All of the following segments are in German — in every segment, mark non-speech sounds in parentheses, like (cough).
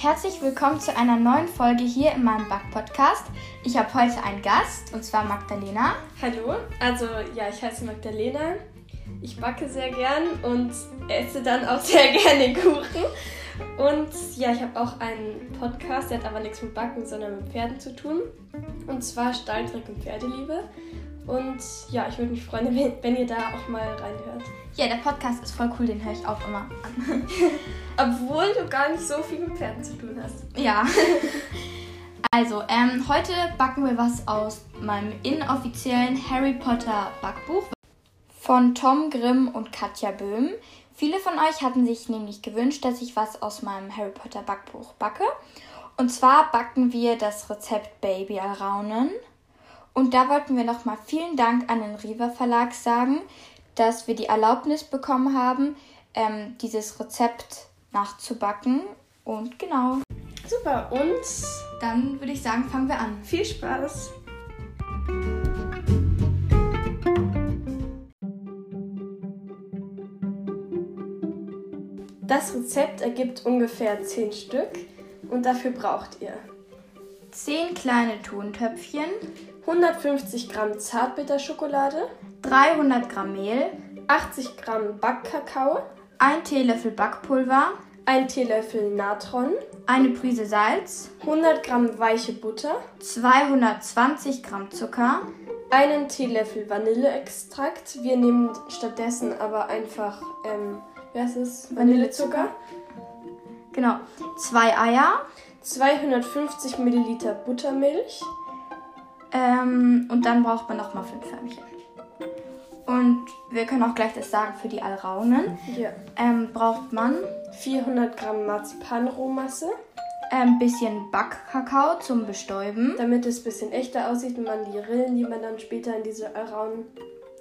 herzlich willkommen zu einer neuen Folge hier in meinem Back-Podcast. Ich habe heute einen Gast und zwar Magdalena. Hallo, also ja, ich heiße Magdalena. Ich backe sehr gern und esse dann auch (laughs) sehr gerne Kuchen. Und ja, ich habe auch einen Podcast, der hat aber nichts mit Backen, sondern mit Pferden zu tun. Und zwar Stalltrick und Pferdeliebe. Und ja, ich würde mich freuen, (laughs) wenn ihr da auch mal reinhört. Ja, der Podcast ist voll cool, den höre ich auch immer an. (laughs) Obwohl du gar nicht so viel mit Pferden zu tun hast. Ja. (laughs) Also, ähm, heute backen wir was aus meinem inoffiziellen Harry Potter Backbuch von Tom Grimm und Katja Böhm. Viele von euch hatten sich nämlich gewünscht, dass ich was aus meinem Harry Potter Backbuch backe. Und zwar backen wir das Rezept Baby Alraunen. Und da wollten wir nochmal vielen Dank an den Riva Verlag sagen, dass wir die Erlaubnis bekommen haben, ähm, dieses Rezept nachzubacken. Und genau. Super, und dann würde ich sagen, fangen wir an. Viel Spaß! Das Rezept ergibt ungefähr 10 Stück und dafür braucht ihr 10 kleine Tontöpfchen, 150 Gramm Zartbitterschokolade, 300 Gramm Mehl, 80 Gramm Backkakao, 1 Teelöffel Backpulver, 1 Teelöffel Natron, eine Prise Salz, 100 Gramm weiche Butter, 220 Gramm Zucker, einen Teelöffel Vanilleextrakt. Wir nehmen stattdessen aber einfach, ähm, wie heißt es? Vanillezucker. Genau. Zwei Eier. 250 Milliliter Buttermilch. Ähm, und dann braucht man nochmal fünf Förmchen. Und wir können auch gleich das sagen für die Alraunen. Ja. Ähm, braucht man 400 Gramm Marzipanrohmasse. Ein bisschen Backkakao zum Bestäuben. Damit es ein bisschen echter aussieht und man die Rillen, die man dann später in diese Alraunen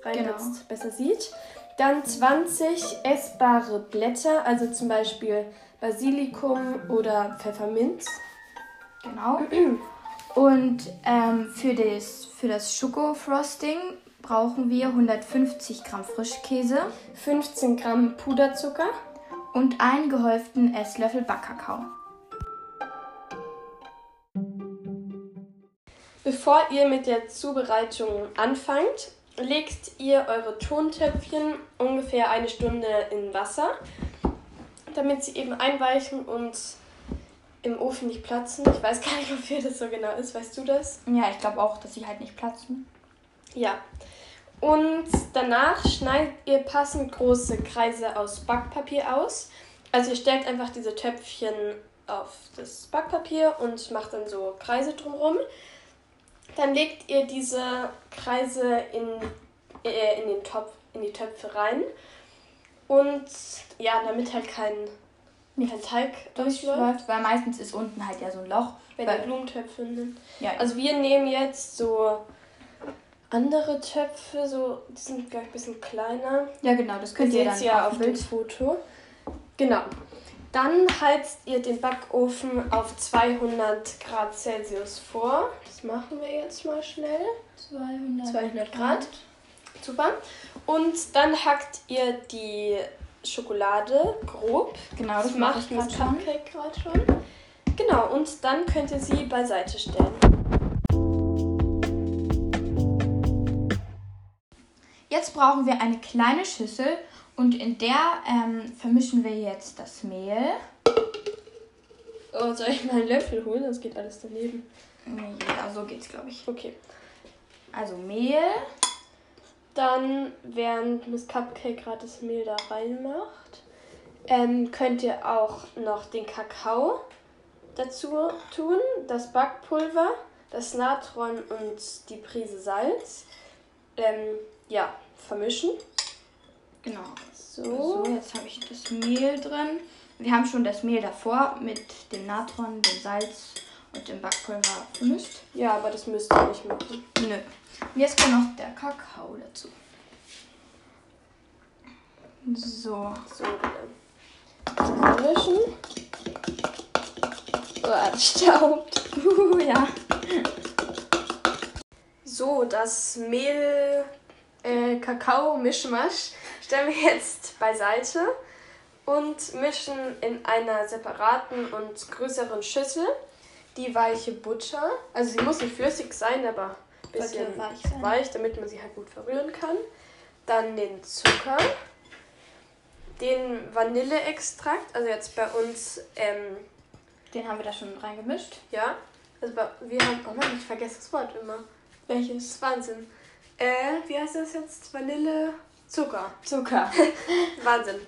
reinsetzt, genau. besser sieht. Dann 20 essbare Blätter, also zum Beispiel Basilikum oder Pfefferminz. Genau. (clears throat) Und ähm, für, das, für das Schokofrosting brauchen wir 150 Gramm Frischkäse, 15 Gramm Puderzucker und einen gehäuften Esslöffel Backkakao. Bevor ihr mit der Zubereitung anfangt, legt ihr eure Tontöpfchen ungefähr eine Stunde in Wasser, damit sie eben einweichen und im Ofen nicht platzen. Ich weiß gar nicht, (laughs) wofür das so genau ist. Weißt du das? Ja, ich glaube auch, dass sie halt nicht platzen. Ja. Und danach schneidet ihr passend große Kreise aus Backpapier aus. Also ihr stellt einfach diese Töpfchen auf das Backpapier und macht dann so Kreise drumherum. Dann legt ihr diese Kreise in, äh, in, den Topf, in die Töpfe rein. Und ja, damit halt kein, kein Teig durchläuft. Weil meistens ist unten halt ja so ein Loch. Wenn ihr Blumentöpfe nimmt. Ja, also wir nehmen jetzt so andere Töpfe, so, die sind gleich ein bisschen kleiner. Ja, genau, das könnt ihr dann ja auf dem Foto. Genau. Dann heizt ihr den Backofen auf 200 Grad Celsius vor. Das machen wir jetzt mal schnell. 200, 200 Grad. Super. Und dann hackt ihr die Schokolade grob. Genau, das, das mache ich gerade schon. Genau, und dann könnt ihr sie beiseite stellen. Jetzt brauchen wir eine kleine Schüssel und in der ähm, vermischen wir jetzt das Mehl. Oh, soll ich mal einen Löffel holen? Das geht alles daneben. Ja, so geht's, glaube ich. Okay. Also Mehl. Dann, während Miss Cupcake gerade das Mehl da reinmacht, ähm, könnt ihr auch noch den Kakao dazu tun, das Backpulver, das Natron und die Prise Salz. Ähm, ja, vermischen. Genau. So. so jetzt habe ich das Mehl drin. Wir haben schon das Mehl davor mit dem Natron, dem Salz und dem Backpulver vermischt. Ja, aber das müsst ihr nicht machen. Nö. Und jetzt kommt noch der Kakao dazu. So. So, vermischen. Oh, staubt. (laughs) Uh, ja. So, das Mehl, äh, Kakao-Mischmasch stellen wir jetzt beiseite. und mischen in einer separaten und größeren Schüssel die weiche Butter. Also sie muss nicht flüssig sein, aber ein bisschen weich weich, sein. damit man sie halt gut verrühren kann. Dann den Zucker, den Vanilleextrakt, also jetzt bei uns, ähm, Den haben wir da schon reingemischt. ja, also bei, wir haben, oh Mann, ich vergesse das Wort immer. Das Welches? ist Wahnsinn. Äh, wie heißt das jetzt? Vanille, Zucker. Zucker. (laughs) Wahnsinn.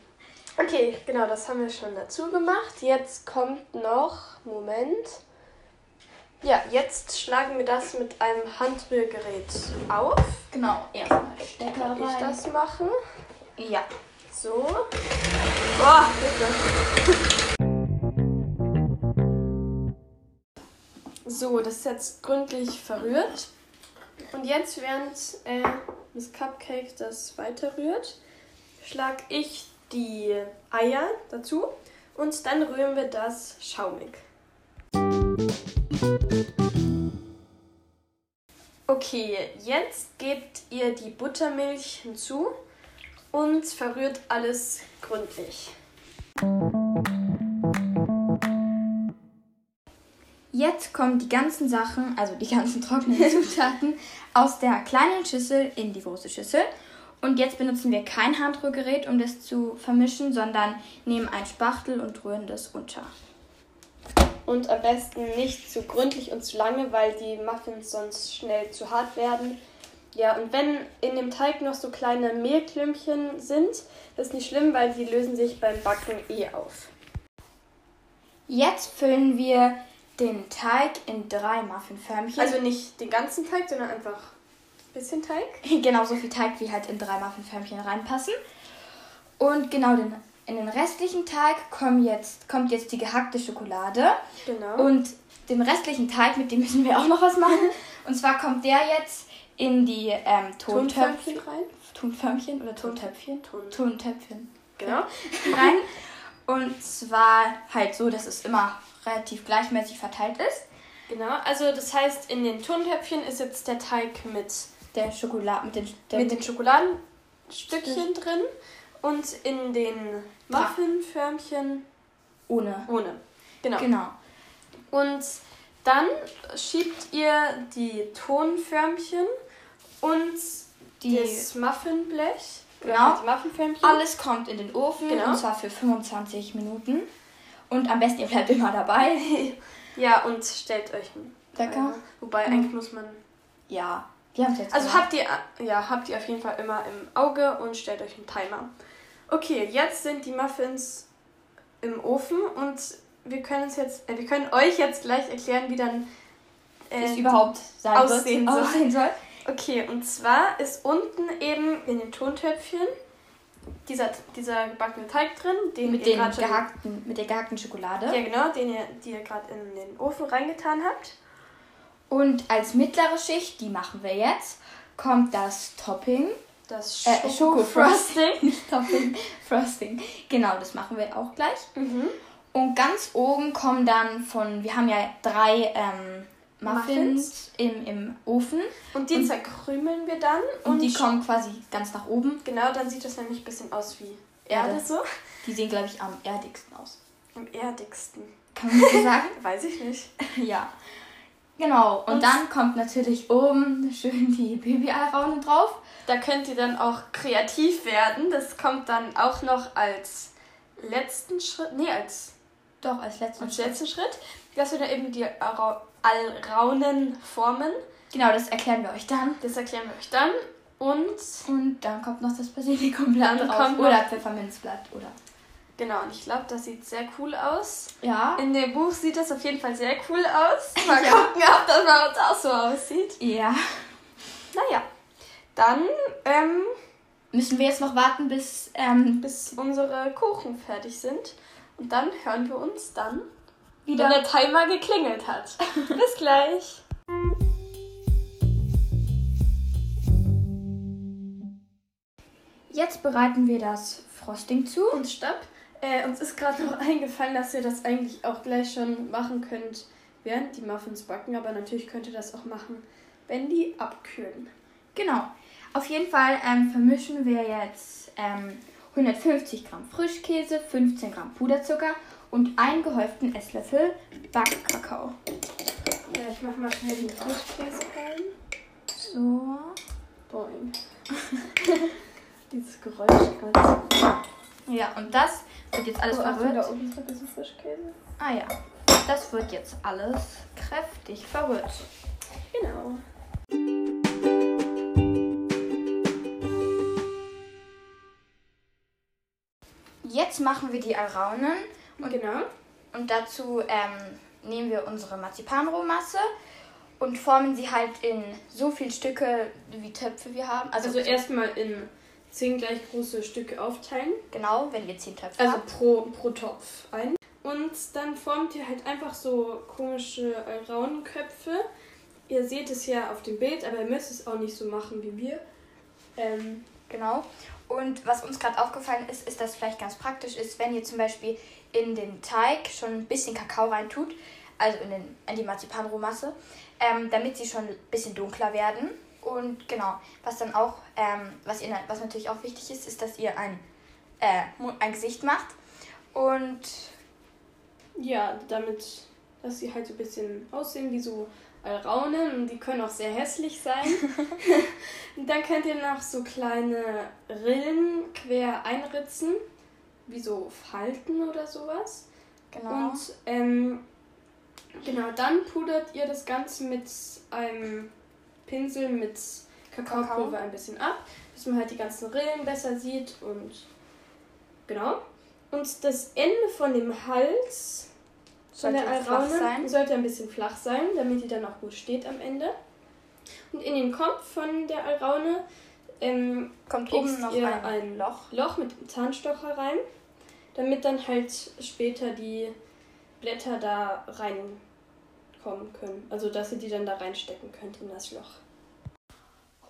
Okay, genau, das haben wir schon dazu gemacht. Jetzt kommt noch, Moment. Ja, jetzt schlagen wir das mit einem Handrührgerät auf. Genau, erstmal Stecker Kann ich das machen? Ja. So. Boah, bitte. So, das ist jetzt gründlich verrührt. Und jetzt, während äh, das Cupcake das weiterrührt, schlage ich die Eier dazu und dann rühren wir das schaumig. Okay, jetzt gebt ihr die Buttermilch hinzu und verrührt alles gründlich. Jetzt kommen die ganzen Sachen, also die ganzen (laughs) trockenen Zutaten, aus der kleinen Schüssel in die große Schüssel. Und jetzt benutzen wir kein Handrührgerät, um das zu vermischen, sondern nehmen ein Spachtel und rühren das unter. Und am besten nicht zu gründlich und zu lange, weil die Muffins sonst schnell zu hart werden. Ja, und wenn in dem Teig noch so kleine Mehlklümpchen sind, das ist nicht schlimm, weil die lösen sich beim Backen eh auf. Jetzt füllen wir den Teig in drei Muffinförmchen. Also nicht den ganzen Teig, sondern einfach ein bisschen Teig. (laughs) genauso viel Teig, wie halt in drei Muffinförmchen reinpassen. Und genau den, in den restlichen Teig kommt jetzt, kommt jetzt die gehackte Schokolade. Genau. Und den restlichen Teig, mit dem müssen wir auch noch was machen. (laughs) Und zwar kommt der jetzt in die ähm, Tontöpfchen rein. Tonförmchen oder Tontöpfchen? Ton- Tontöpfchen. Genau. (laughs) Rein. Und zwar halt so, dass es immer relativ gleichmäßig verteilt ist. Genau, also das heißt, in den Tontöpfchen ist jetzt der Teig mit, Der Schokolade mit den, mit den Schokoladenstückchen drin und in den Muffinförmchen ohne. ohne. Genau. Genau. Und dann schiebt ihr die Tonförmchen und Die, das Muffinblech. Genau. Die Muffinförmchen. alles kommt in den Ofen Genau. und zwar für 25 Minuten. Und am besten ihr bleibt immer dabei. (laughs) Ja, und stellt euch? Timer. Wobei Mhm. eigentlich muss man. Ja, wir haben jetzt Also gemacht. habt ihr, ja, habt ihr auf jeden Fall immer im Auge und stellt euch einen Timer. Okay, jetzt sind die Muffins im Ofen und wir können uns jetzt, äh, wir können euch jetzt gleich erklären, wie dann äh, es überhaupt sein aussehen soll. aussehen soll. Okay, und zwar ist unten eben in den Tontöpfchen dieser, dieser gebackene Teig drin, den Mit, ihr den gehackten, mit der gehackten Schokolade. Ja, genau, den ihr, die ihr gerade in den Ofen reingetan habt. Und als mittlere Schicht, die machen wir jetzt, kommt das Topping. Das Äh, Schokofrosting. (laughs) Nicht Topping, Frosting. Genau, das machen wir auch gleich. Mhm. Und ganz oben kommen dann von, wir haben ja drei ähm, Muffins, Im, im Ofen. Und die Und- zerkrümeln wir dann. Und, die kommen quasi ganz nach oben. Genau, dann sieht das nämlich ein bisschen aus wie Erde, Erde. so. Die sehen, glaube ich, am erdigsten aus. Am erdigsten. Kann man das so sagen? (laughs) Weiß ich nicht. ja. Genau. Und, Und- dann kommt natürlich oben (laughs) schön die Baby-Eiraune drauf. Da könnt ihr dann auch kreativ werden. Das kommt dann auch noch als letzten Schritt. Nee, als, Doch, als letzten als Schritt. letzten Schritt. Dass wir dann eben die Alraunen formen. Genau, das erklären wir euch dann. Das erklären wir euch dann. Und Und dann kommt noch das Basilikumblatt drauf. oder Pfefferminzblatt. Oder. Genau, und ich glaube, das sieht sehr cool aus. Ja. In dem Buch sieht das auf jeden Fall sehr cool aus. (laughs) Mal Ja. gucken, ob das bei uns auch so aussieht. Ja. Naja, dann ähm, Müssen wir jetzt noch warten, bis. Ähm, bis unsere Kuchen fertig sind. Und dann hören wir uns dann, wieder. wenn der Timer geklingelt hat. (laughs) bis gleich. Jetzt bereiten wir das Frosting zu. Und stopp. Äh, uns ist gerade noch (laughs) eingefallen, dass ihr das eigentlich auch gleich schon machen könnt, während die Muffins backen. Aber natürlich könnt ihr das auch machen, wenn die abkühlen. Genau. Auf jeden Fall ähm, vermischen wir jetzt ähm, 150 Gramm Frischkäse, 15 Gramm Puderzucker und einen gehäuften Esslöffel Backkakao. Ja, ich mach mal schnell den Frischkäse rein. So. Boing. (laughs) Dieses Geräusch gerade. Ja, und das wird jetzt alles Oh, verrührt. da oben ist ein bisschen Frischkäse. Ah ja, das wird jetzt alles kräftig verrührt. Genau. Jetzt machen wir die Alraunen und, genau. und dazu ähm, nehmen wir unsere Marzipanrohmasse und formen sie halt in so viel Stücke, wie Töpfe wir haben. Also, Also erstmal in zehn gleich große Stücke aufteilen. genau, wenn wir zehn Töpfe Also haben. pro, pro Topf ein. Und dann formt ihr halt einfach so komische Raunenköpfe. Ihr seht es ja auf dem Bild, aber ihr müsst es auch nicht so machen wie wir. Ähm, Genau. Und was uns gerade aufgefallen ist, ist, dass vielleicht ganz praktisch ist, wenn ihr zum Beispiel in den Teig schon ein bisschen Kakao reintut, also in, den, in die Marzipanrohmasse, ähm, damit sie schon ein bisschen dunkler werden. Und genau, was dann auch, ähm, was, ihr, was natürlich auch wichtig ist, ist, dass ihr ein, äh, ein Gesicht macht. Und ja, damit, dass sie halt so ein bisschen aussehen wie so Alraunen und die können auch sehr hässlich sein. (laughs) und dann könnt ihr noch so kleine Rillen quer einritzen, wie so Falten oder sowas. genau. Und ähm, genau, dann pudert ihr das Ganze mit einem Pinsel mit Kakaopulver Kakao. ein bisschen ab, dass man halt die ganzen Rillen besser sieht und genau. Und das Ende von dem Hals von sollte der Alraune sollte ein bisschen flach sein, damit die dann auch gut steht am Ende. Und in den Kopf von der Alraune ähm, Kommt oben noch ihr ein, ein Loch. Loch mit dem Zahnstocher rein, damit dann halt später die Blätter da reinkommen können. Also dass ihr die dann da reinstecken könnt in das Loch.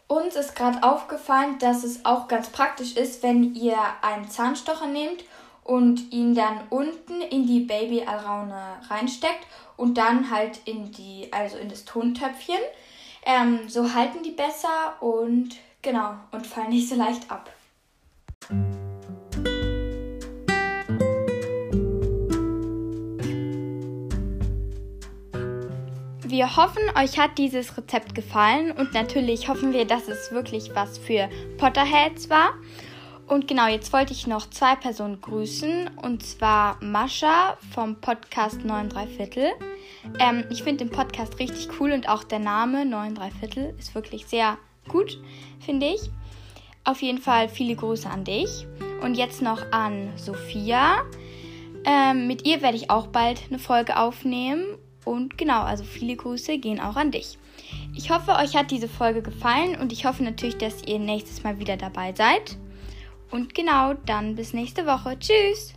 Uns ist gerade aufgefallen, dass es auch ganz praktisch ist, wenn ihr einen Zahnstocher nehmt und ihn dann unten in die Baby-Alraune reinsteckt und dann halt in die, also in das Tontöpfchen. Ähm, so halten die besser und genau und fallen nicht so leicht ab. Wir hoffen, euch hat dieses Rezept gefallen und natürlich hoffen wir, dass es wirklich was für Potterheads war. Und genau, jetzt wollte ich noch zwei Personen grüßen und zwar Mascha vom Podcast 9 3 Viertel. Ähm, ich finde den Podcast richtig cool und auch der Name 9 3 Viertel ist wirklich sehr gut, finde ich. Auf jeden Fall viele Grüße an dich. Und jetzt noch an Sophia. Ähm, mit ihr werde ich auch bald eine Folge aufnehmen. Und genau, also viele Grüße gehen auch an dich. Ich hoffe, euch hat diese Folge gefallen und ich hoffe natürlich, dass ihr nächstes Mal wieder dabei seid. Und genau, dann bis nächste Woche. Tschüss!